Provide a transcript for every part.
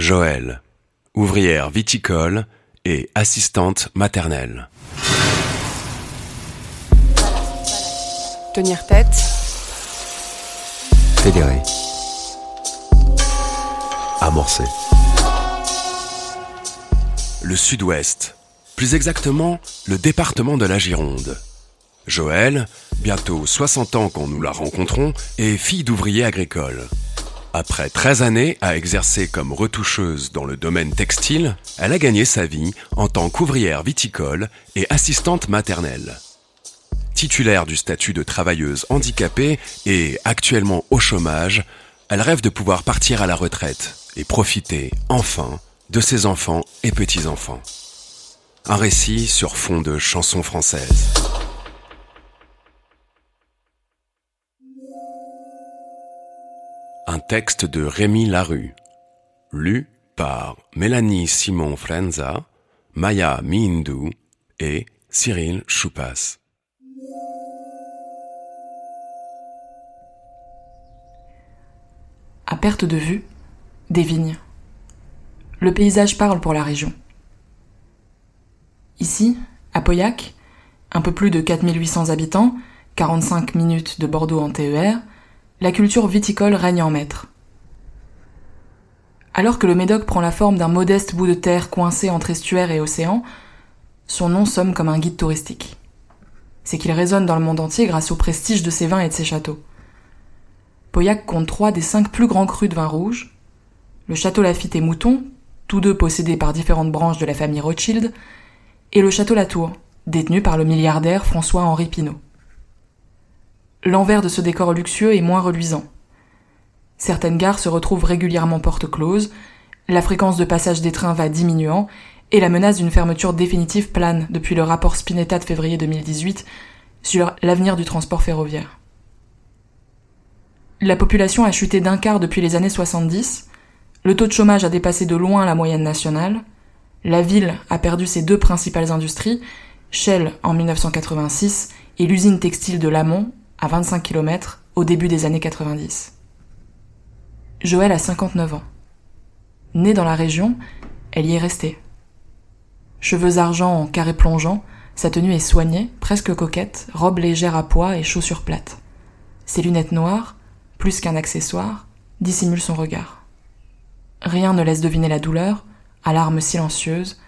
Joël, ouvrière viticole et assistante maternelle. Tenir tête. Fédérer. Amorcer. Le sud-ouest, plus exactement le département de la Gironde. Joël, bientôt 60 ans quand nous la rencontrons, est fille d'ouvrier agricole. Après 13 années à exercer comme retoucheuse dans le domaine textile, elle a gagné sa vie en tant qu'ouvrière viticole et assistante maternelle. Titulaire du statut de travailleuse handicapée et actuellement au chômage, elle rêve de pouvoir partir à la retraite et profiter, enfin, de ses enfants et petits-enfants. Un récit sur fond de chansons françaises. Un texte de Rémi Larue, lu par Mélanie Simon Frenza, Maya Mindou et Cyril Choupas. À perte de vue, des vignes. Le paysage parle pour la région. Ici, à Pauillac, un peu plus de 4800 habitants, 45 minutes de Bordeaux en TER, la culture viticole règne en maître. Alors que le Médoc prend la forme d'un modeste bout de terre coincé entre estuaire et océan, son nom somme comme un guide touristique. C'est qu'il résonne dans le monde entier grâce au prestige de ses vins et de ses châteaux. Pauillac compte trois des cinq plus grands crus de vin rouge, le château Lafitte et Mouton, tous deux possédés par différentes branches de la famille Rothschild, et le château Latour, détenu par le milliardaire François-Henri Pinault. L'envers de ce décor luxueux est moins reluisant. Certaines gares se retrouvent régulièrement portes closes, la fréquence de passage des trains va diminuant, et la menace d'une fermeture définitive plane depuis le rapport Spinetta de février 2018 sur l'avenir du transport ferroviaire. La population a chuté d'un quart depuis les années 70, le taux de chômage a dépassé de loin la moyenne nationale, la ville a perdu ses deux principales industries, Shell en 1986 et l'usine textile de Lamont à 25 km au début des années 90. Joël a 59 ans. Née dans la région, elle y est restée. Cheveux argent en carré plongeant, sa tenue est soignée, presque coquette, robe légère à pois et chaussures plates. Ses lunettes noires, plus qu'un accessoire, dissimulent son regard. Rien ne laisse deviner la douleur, à larmes silencieuses,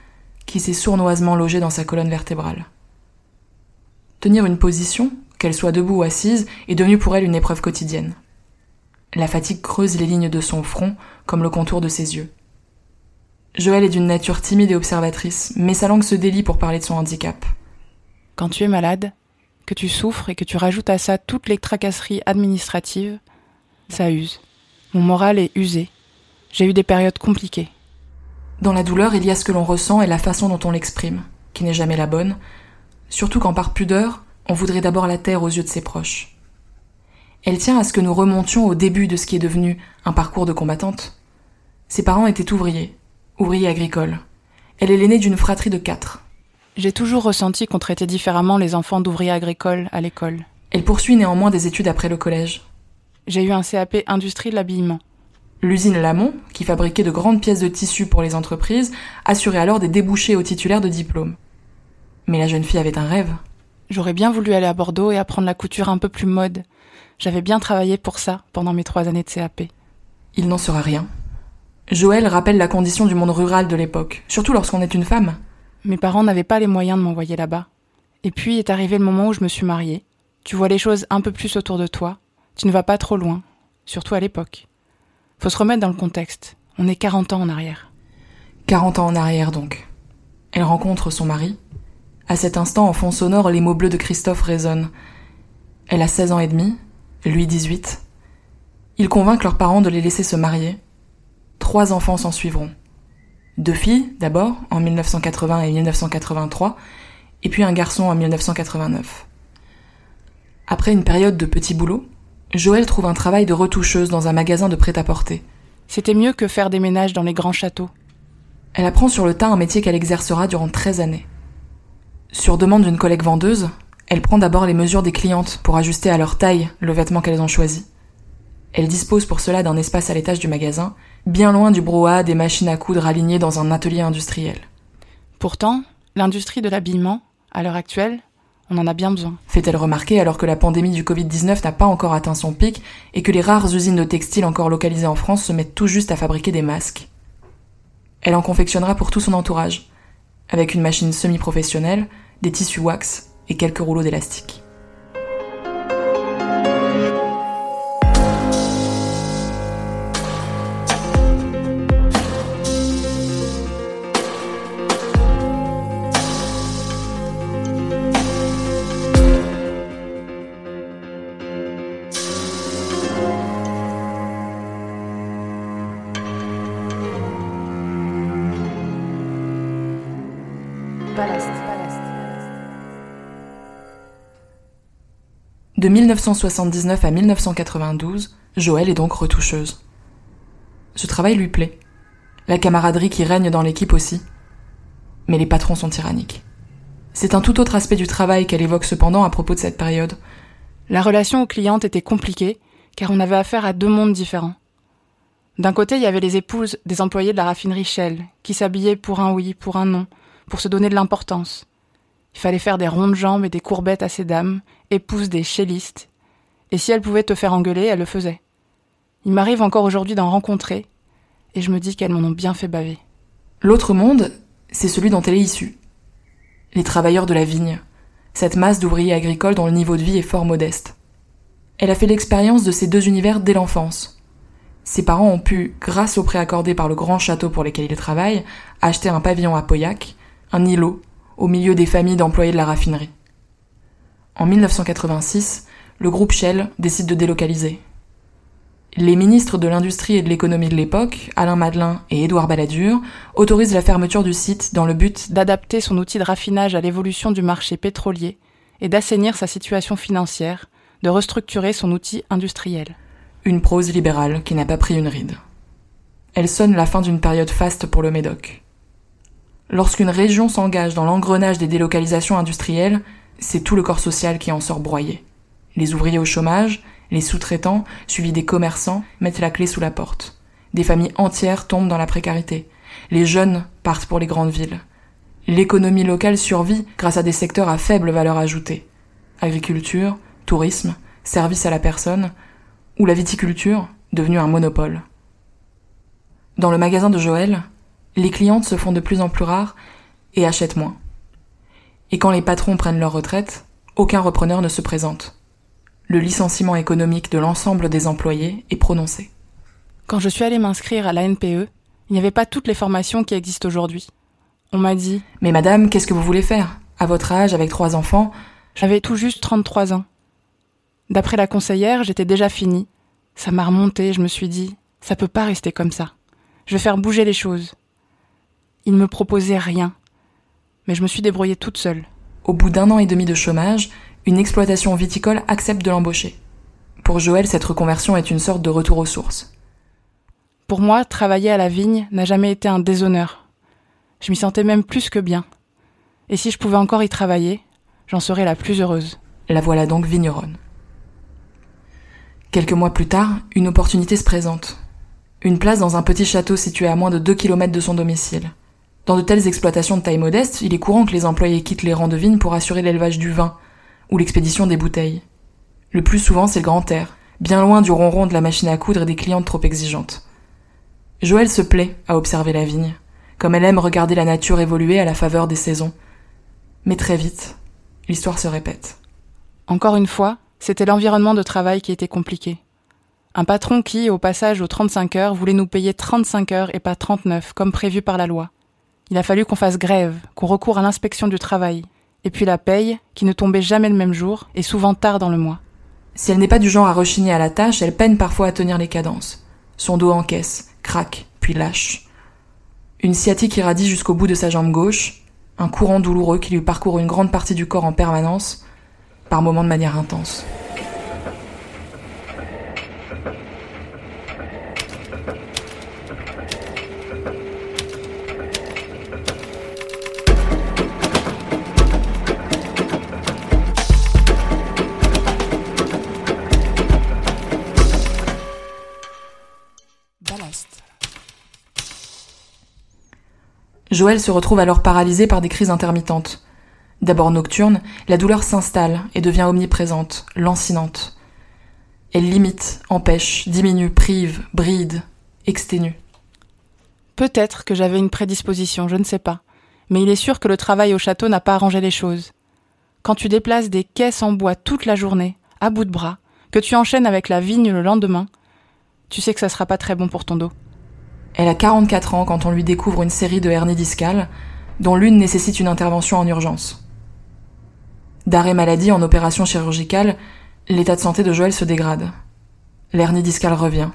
qui s'est sournoisement logée dans sa colonne vertébrale. Tenir une position, qu'elle soit debout ou assise, est devenue pour elle une épreuve quotidienne. La fatigue creuse les lignes de son front comme le contour de ses yeux. Joël est d'une nature timide et observatrice, mais sa langue se délie pour parler de son handicap. Quand tu es malade, que tu souffres et que tu rajoutes à ça toutes les tracasseries administratives, ça use. Mon moral est usé. J'ai eu des périodes compliquées. Dans la douleur, il y a ce que l'on ressent et la façon dont on l'exprime, qui n'est jamais la bonne, surtout quand par pudeur, on voudrait d'abord la terre aux yeux de ses proches. Elle tient à ce que nous remontions au début de ce qui est devenu un parcours de combattante. Ses parents étaient ouvriers, ouvriers agricoles. Elle est l'aînée d'une fratrie de quatre. J'ai toujours ressenti qu'on traitait différemment les enfants d'ouvriers agricoles à l'école. Elle poursuit néanmoins des études après le collège. J'ai eu un CAP industrie de l'habillement. L'usine Lamont, qui fabriquait de grandes pièces de tissu pour les entreprises, assurait alors des débouchés aux titulaires de diplômes. Mais la jeune fille avait un rêve. J'aurais bien voulu aller à Bordeaux et apprendre la couture un peu plus mode. J'avais bien travaillé pour ça pendant mes trois années de CAP. Il n'en sera rien. Joël rappelle la condition du monde rural de l'époque, surtout lorsqu'on est une femme. Mes parents n'avaient pas les moyens de m'envoyer là-bas. Et puis est arrivé le moment où je me suis mariée. Tu vois les choses un peu plus autour de toi. Tu ne vas pas trop loin, surtout à l'époque. Faut se remettre dans le contexte. On est 40 ans en arrière. 40 ans en arrière donc. Elle rencontre son mari. À cet instant, en fond sonore, les mots bleus de Christophe résonnent. Elle a 16 ans et demi, lui 18. Ils convainquent leurs parents de les laisser se marier. Trois enfants s'en suivront. Deux filles, d'abord, en 1980 et 1983, et puis un garçon en 1989. Après une période de petits boulots, Joël trouve un travail de retoucheuse dans un magasin de prêt-à-porter. C'était mieux que faire des ménages dans les grands châteaux. Elle apprend sur le tas un métier qu'elle exercera durant 13 années. Sur demande d'une collègue vendeuse, elle prend d'abord les mesures des clientes pour ajuster à leur taille le vêtement qu'elles ont choisi. Elle dispose pour cela d'un espace à l'étage du magasin, bien loin du brouhaha des machines à coudre alignées dans un atelier industriel. Pourtant, l'industrie de l'habillement, à l'heure actuelle, on en a bien besoin. Fait-elle remarquer alors que la pandémie du Covid-19 n'a pas encore atteint son pic et que les rares usines de textile encore localisées en France se mettent tout juste à fabriquer des masques? Elle en confectionnera pour tout son entourage, avec une machine semi-professionnelle, des tissus wax et quelques rouleaux d'élastique. 1979 à 1992, Joël est donc retoucheuse. Ce travail lui plaît. La camaraderie qui règne dans l'équipe aussi. Mais les patrons sont tyranniques. C'est un tout autre aspect du travail qu'elle évoque cependant à propos de cette période. La relation aux clientes était compliquée, car on avait affaire à deux mondes différents. D'un côté, il y avait les épouses des employés de la raffinerie Shell, qui s'habillaient pour un oui, pour un non, pour se donner de l'importance. Il fallait faire des rondes jambes et des courbettes à ces dames, épouses des chellistes, et si elle pouvait te faire engueuler, elle le faisait. Il m'arrive encore aujourd'hui d'en rencontrer, et je me dis qu'elles m'en ont bien fait baver. L'autre monde, c'est celui dont elle est issue. Les travailleurs de la vigne, cette masse d'ouvriers agricoles dont le niveau de vie est fort modeste. Elle a fait l'expérience de ces deux univers dès l'enfance. Ses parents ont pu, grâce au prêt accordé par le grand château pour lequel ils travaillent, acheter un pavillon à Pauillac, un îlot, au milieu des familles d'employés de la raffinerie. En 1986, le groupe Shell décide de délocaliser. Les ministres de l'Industrie et de l'Économie de l'époque, Alain Madelin et Édouard Balladur, autorisent la fermeture du site dans le but d'adapter son outil de raffinage à l'évolution du marché pétrolier et d'assainir sa situation financière, de restructurer son outil industriel. Une prose libérale qui n'a pas pris une ride. Elle sonne la fin d'une période faste pour le Médoc. Lorsqu'une région s'engage dans l'engrenage des délocalisations industrielles, c'est tout le corps social qui en sort broyé. Les ouvriers au chômage, les sous-traitants, suivis des commerçants, mettent la clé sous la porte. Des familles entières tombent dans la précarité. Les jeunes partent pour les grandes villes. L'économie locale survit grâce à des secteurs à faible valeur ajoutée. Agriculture, tourisme, service à la personne, ou la viticulture, devenue un monopole. Dans le magasin de Joël, les clientes se font de plus en plus rares et achètent moins. Et quand les patrons prennent leur retraite, aucun repreneur ne se présente le licenciement économique de l'ensemble des employés est prononcé. Quand je suis allée m'inscrire à la NPE, il n'y avait pas toutes les formations qui existent aujourd'hui. On m'a dit Mais madame, qu'est-ce que vous voulez faire? À votre âge, avec trois enfants J'avais tout juste 33 ans. D'après la conseillère, j'étais déjà finie. Ça m'a remonté, je me suis dit Ça peut pas rester comme ça. Je vais faire bouger les choses. Il ne me proposait rien. Mais je me suis débrouillée toute seule. Au bout d'un an et demi de chômage, une exploitation viticole accepte de l'embaucher. Pour Joël, cette reconversion est une sorte de retour aux sources. Pour moi, travailler à la vigne n'a jamais été un déshonneur. Je m'y sentais même plus que bien. Et si je pouvais encore y travailler, j'en serais la plus heureuse. La voilà donc vigneronne. Quelques mois plus tard, une opportunité se présente. Une place dans un petit château situé à moins de 2 km de son domicile. Dans de telles exploitations de taille modeste, il est courant que les employés quittent les rangs de vignes pour assurer l'élevage du vin, ou l'expédition des bouteilles. Le plus souvent, c'est le grand air, bien loin du ronron de la machine à coudre et des clientes trop exigeantes. Joël se plaît à observer la vigne, comme elle aime regarder la nature évoluer à la faveur des saisons. Mais très vite, l'histoire se répète. Encore une fois, c'était l'environnement de travail qui était compliqué. Un patron qui, au passage aux 35 heures, voulait nous payer 35 heures et pas 39, comme prévu par la loi. Il a fallu qu'on fasse grève, qu'on recourt à l'inspection du travail, et puis la paye, qui ne tombait jamais le même jour, et souvent tard dans le mois. Si elle n'est pas du genre à rechigner à la tâche, elle peine parfois à tenir les cadences. Son dos encaisse, craque, puis lâche. Une sciatique irradie jusqu'au bout de sa jambe gauche, un courant douloureux qui lui parcourt une grande partie du corps en permanence, par moments de manière intense. Joël se retrouve alors paralysé par des crises intermittentes. D'abord nocturne, la douleur s'installe et devient omniprésente, lancinante. Elle limite, empêche, diminue, prive, bride, exténue. Peut-être que j'avais une prédisposition, je ne sais pas. Mais il est sûr que le travail au château n'a pas arrangé les choses. Quand tu déplaces des caisses en bois toute la journée, à bout de bras, que tu enchaînes avec la vigne le lendemain, tu sais que ça sera pas très bon pour ton dos. Elle a 44 ans quand on lui découvre une série de hernies discales, dont l'une nécessite une intervention en urgence. D'arrêt maladie en opération chirurgicale, l'état de santé de Joël se dégrade. L'hernie discale revient.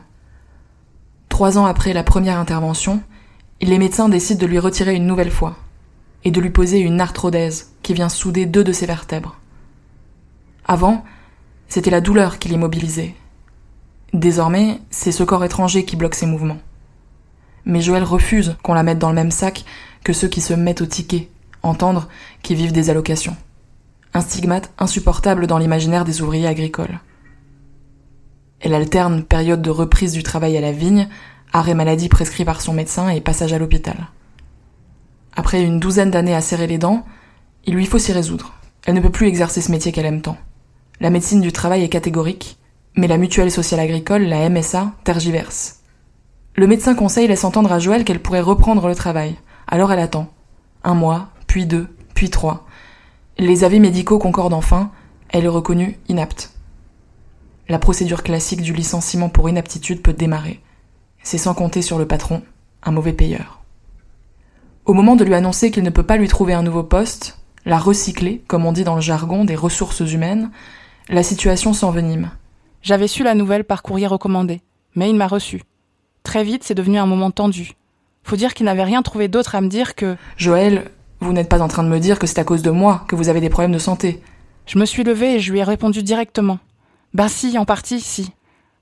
Trois ans après la première intervention, les médecins décident de lui retirer une nouvelle fois et de lui poser une arthrodèse qui vient souder deux de ses vertèbres. Avant, c'était la douleur qui l'immobilisait. Désormais, c'est ce corps étranger qui bloque ses mouvements. Mais Joël refuse qu'on la mette dans le même sac que ceux qui se mettent au ticket, entendre qui vivent des allocations. Un stigmate insupportable dans l'imaginaire des ouvriers agricoles. Elle alterne période de reprise du travail à la vigne, arrêt maladie prescrit par son médecin et passage à l'hôpital. Après une douzaine d'années à serrer les dents, il lui faut s'y résoudre. Elle ne peut plus exercer ce métier qu'elle aime tant. La médecine du travail est catégorique, mais la mutuelle sociale agricole, la MSA, tergiverse. Le médecin conseil laisse entendre à Joël qu'elle pourrait reprendre le travail. Alors elle attend. Un mois, puis deux, puis trois. Les avis médicaux concordent enfin, elle est reconnue inapte. La procédure classique du licenciement pour inaptitude peut démarrer. C'est sans compter sur le patron, un mauvais payeur. Au moment de lui annoncer qu'il ne peut pas lui trouver un nouveau poste, la recycler, comme on dit dans le jargon des ressources humaines, la situation s'envenime. J'avais su la nouvelle par courrier recommandé, mais il m'a reçu. Très vite, c'est devenu un moment tendu. Faut dire qu'il n'avait rien trouvé d'autre à me dire que Joël, vous n'êtes pas en train de me dire que c'est à cause de moi que vous avez des problèmes de santé. Je me suis levée et je lui ai répondu directement. Ben si, en partie, si.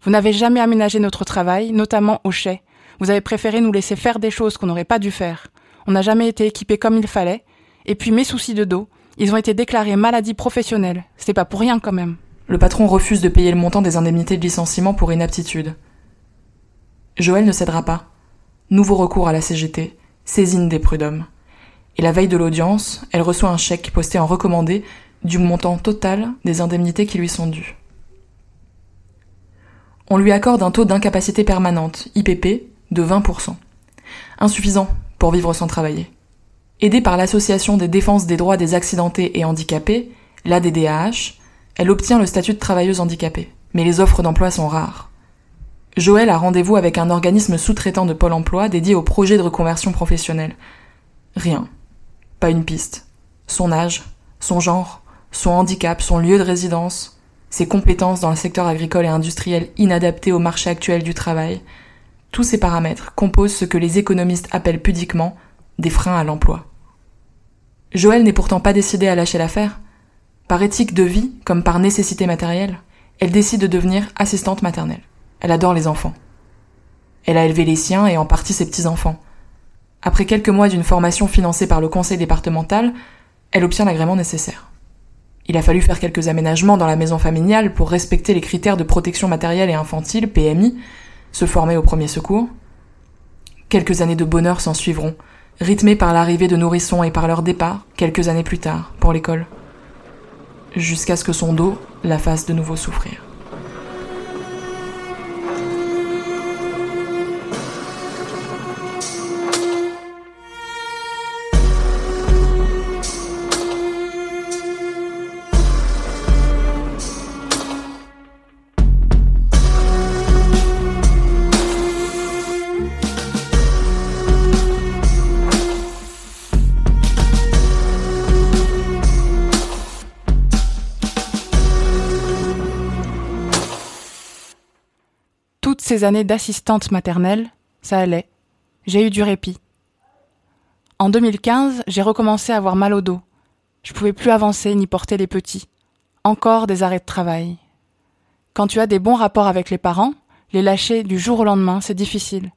Vous n'avez jamais aménagé notre travail, notamment au chai. Vous avez préféré nous laisser faire des choses qu'on n'aurait pas dû faire. On n'a jamais été équipés comme il fallait. Et puis mes soucis de dos, ils ont été déclarés maladie professionnelle. C'est pas pour rien quand même. Le patron refuse de payer le montant des indemnités de licenciement pour inaptitude. Joël ne cédera pas. Nouveau recours à la CGT, saisine des prud'hommes. Et la veille de l'audience, elle reçoit un chèque posté en recommandé du montant total des indemnités qui lui sont dues. On lui accorde un taux d'incapacité permanente, IPP, de 20%. Insuffisant pour vivre sans travailler. Aidée par l'Association des défenses des droits des accidentés et handicapés, l'ADDAH, elle obtient le statut de travailleuse handicapée. Mais les offres d'emploi sont rares. Joël a rendez-vous avec un organisme sous-traitant de Pôle emploi dédié au projet de reconversion professionnelle. Rien. Pas une piste. Son âge, son genre, son handicap, son lieu de résidence, ses compétences dans le secteur agricole et industriel inadaptées au marché actuel du travail, tous ces paramètres composent ce que les économistes appellent pudiquement des freins à l'emploi. Joël n'est pourtant pas décidée à lâcher l'affaire. Par éthique de vie, comme par nécessité matérielle, elle décide de devenir assistante maternelle. Elle adore les enfants. Elle a élevé les siens et en partie ses petits-enfants. Après quelques mois d'une formation financée par le conseil départemental, elle obtient l'agrément nécessaire. Il a fallu faire quelques aménagements dans la maison familiale pour respecter les critères de protection matérielle et infantile, PMI, se former au premier secours. Quelques années de bonheur s'en suivront, rythmées par l'arrivée de nourrissons et par leur départ, quelques années plus tard, pour l'école. Jusqu'à ce que son dos la fasse de nouveau souffrir. Années d'assistante maternelle, ça allait. J'ai eu du répit. En 2015, j'ai recommencé à avoir mal au dos. Je pouvais plus avancer ni porter les petits. Encore des arrêts de travail. Quand tu as des bons rapports avec les parents, les lâcher du jour au lendemain, c'est difficile.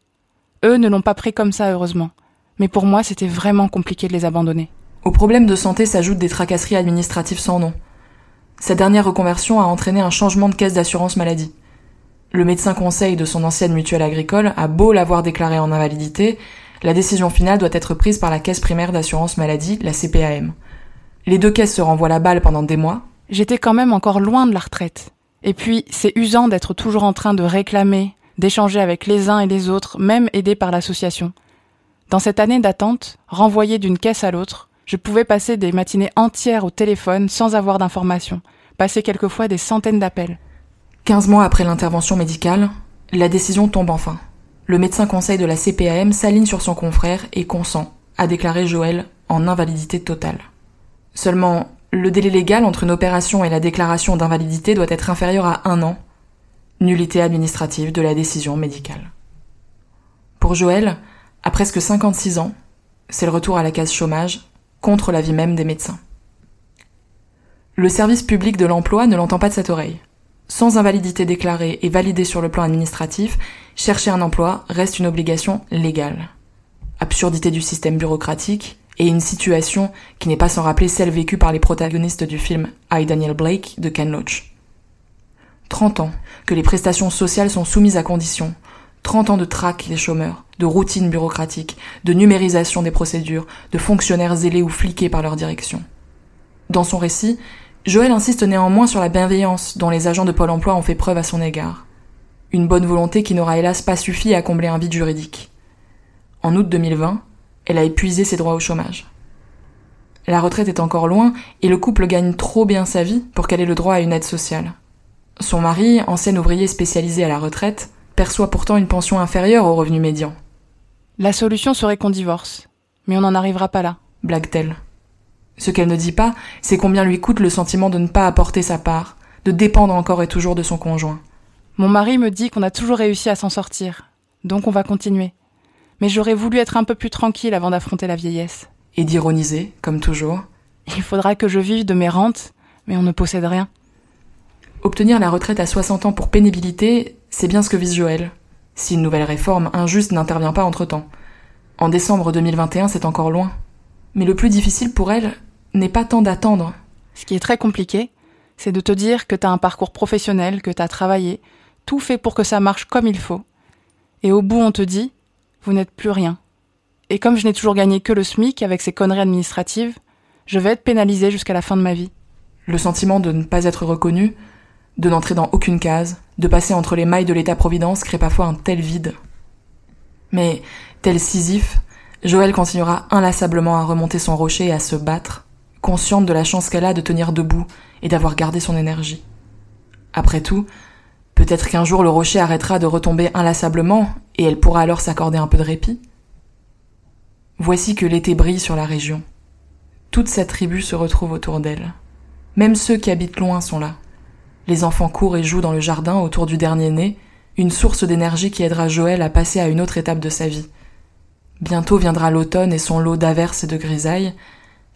Eux ne l'ont pas pris comme ça, heureusement. Mais pour moi, c'était vraiment compliqué de les abandonner. Au problème de santé s'ajoutent des tracasseries administratives sans nom. Cette dernière reconversion a entraîné un changement de caisse d'assurance maladie. Le médecin conseil de son ancienne mutuelle agricole a beau l'avoir déclaré en invalidité, La décision finale doit être prise par la caisse primaire d'assurance maladie, la CPAM. Les deux caisses se renvoient la balle pendant des mois. J'étais quand même encore loin de la retraite. Et puis, c'est usant d'être toujours en train de réclamer, d'échanger avec les uns et les autres, même aidés par l'association. Dans cette année d'attente, renvoyée d'une caisse à l'autre, je pouvais passer des matinées entières au téléphone sans avoir d'informations, passer quelquefois des centaines d'appels. Quinze mois après l'intervention médicale, la décision tombe enfin. Le médecin conseil de la CPAM s'aligne sur son confrère et consent à déclarer Joël en invalidité totale. Seulement, le délai légal entre une opération et la déclaration d'invalidité doit être inférieur à un an. Nullité administrative de la décision médicale. Pour Joël, à presque 56 ans, c'est le retour à la case chômage contre la vie même des médecins. Le service public de l'emploi ne l'entend pas de cette oreille. Sans invalidité déclarée et validée sur le plan administratif, chercher un emploi reste une obligation légale. Absurdité du système bureaucratique et une situation qui n'est pas sans rappeler celle vécue par les protagonistes du film I Daniel Blake de Ken Loach. 30 ans que les prestations sociales sont soumises à conditions, 30 ans de traque des chômeurs, de routine bureaucratique, de numérisation des procédures, de fonctionnaires zélés ou fliqués par leur direction. Dans son récit, Joël insiste néanmoins sur la bienveillance dont les agents de Pôle emploi ont fait preuve à son égard. Une bonne volonté qui n'aura hélas pas suffi à combler un vide juridique. En août 2020, elle a épuisé ses droits au chômage. La retraite est encore loin et le couple gagne trop bien sa vie pour qu'elle ait le droit à une aide sociale. Son mari, ancien ouvrier spécialisé à la retraite, perçoit pourtant une pension inférieure au revenu médian. La solution serait qu'on divorce. Mais on n'en arrivera pas là. Blague-t-elle. Ce qu'elle ne dit pas, c'est combien lui coûte le sentiment de ne pas apporter sa part, de dépendre encore et toujours de son conjoint. Mon mari me dit qu'on a toujours réussi à s'en sortir. Donc on va continuer. Mais j'aurais voulu être un peu plus tranquille avant d'affronter la vieillesse. Et d'ironiser, comme toujours. Il faudra que je vive de mes rentes, mais on ne possède rien. Obtenir la retraite à 60 ans pour pénibilité, c'est bien ce que vise Joël si une nouvelle réforme injuste n'intervient pas entre-temps. En décembre 2021, c'est encore loin. Mais le plus difficile pour elle n'est pas tant d'attendre. Ce qui est très compliqué, c'est de te dire que t'as un parcours professionnel, que t'as travaillé, tout fait pour que ça marche comme il faut. Et au bout, on te dit, vous n'êtes plus rien. Et comme je n'ai toujours gagné que le SMIC avec ces conneries administratives, je vais être pénalisé jusqu'à la fin de ma vie. Le sentiment de ne pas être reconnu, de n'entrer dans aucune case, de passer entre les mailles de l'État-providence crée parfois un tel vide. Mais, tel Sisyphe, Joël continuera inlassablement à remonter son rocher et à se battre, consciente de la chance qu'elle a de tenir debout et d'avoir gardé son énergie. Après tout, peut-être qu'un jour le rocher arrêtera de retomber inlassablement et elle pourra alors s'accorder un peu de répit. Voici que l'été brille sur la région. Toute sa tribu se retrouve autour d'elle. Même ceux qui habitent loin sont là. Les enfants courent et jouent dans le jardin autour du dernier né, une source d'énergie qui aidera Joël à passer à une autre étape de sa vie. Bientôt viendra l'automne et son lot d'averses et de grisailles.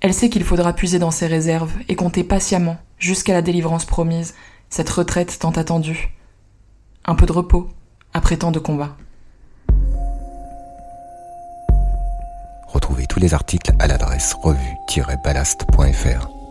Elle sait qu'il faudra puiser dans ses réserves et compter patiemment jusqu'à la délivrance promise, cette retraite tant attendue. Un peu de repos, après tant de combats. Retrouvez tous les articles à l'adresse revue-ballast.fr.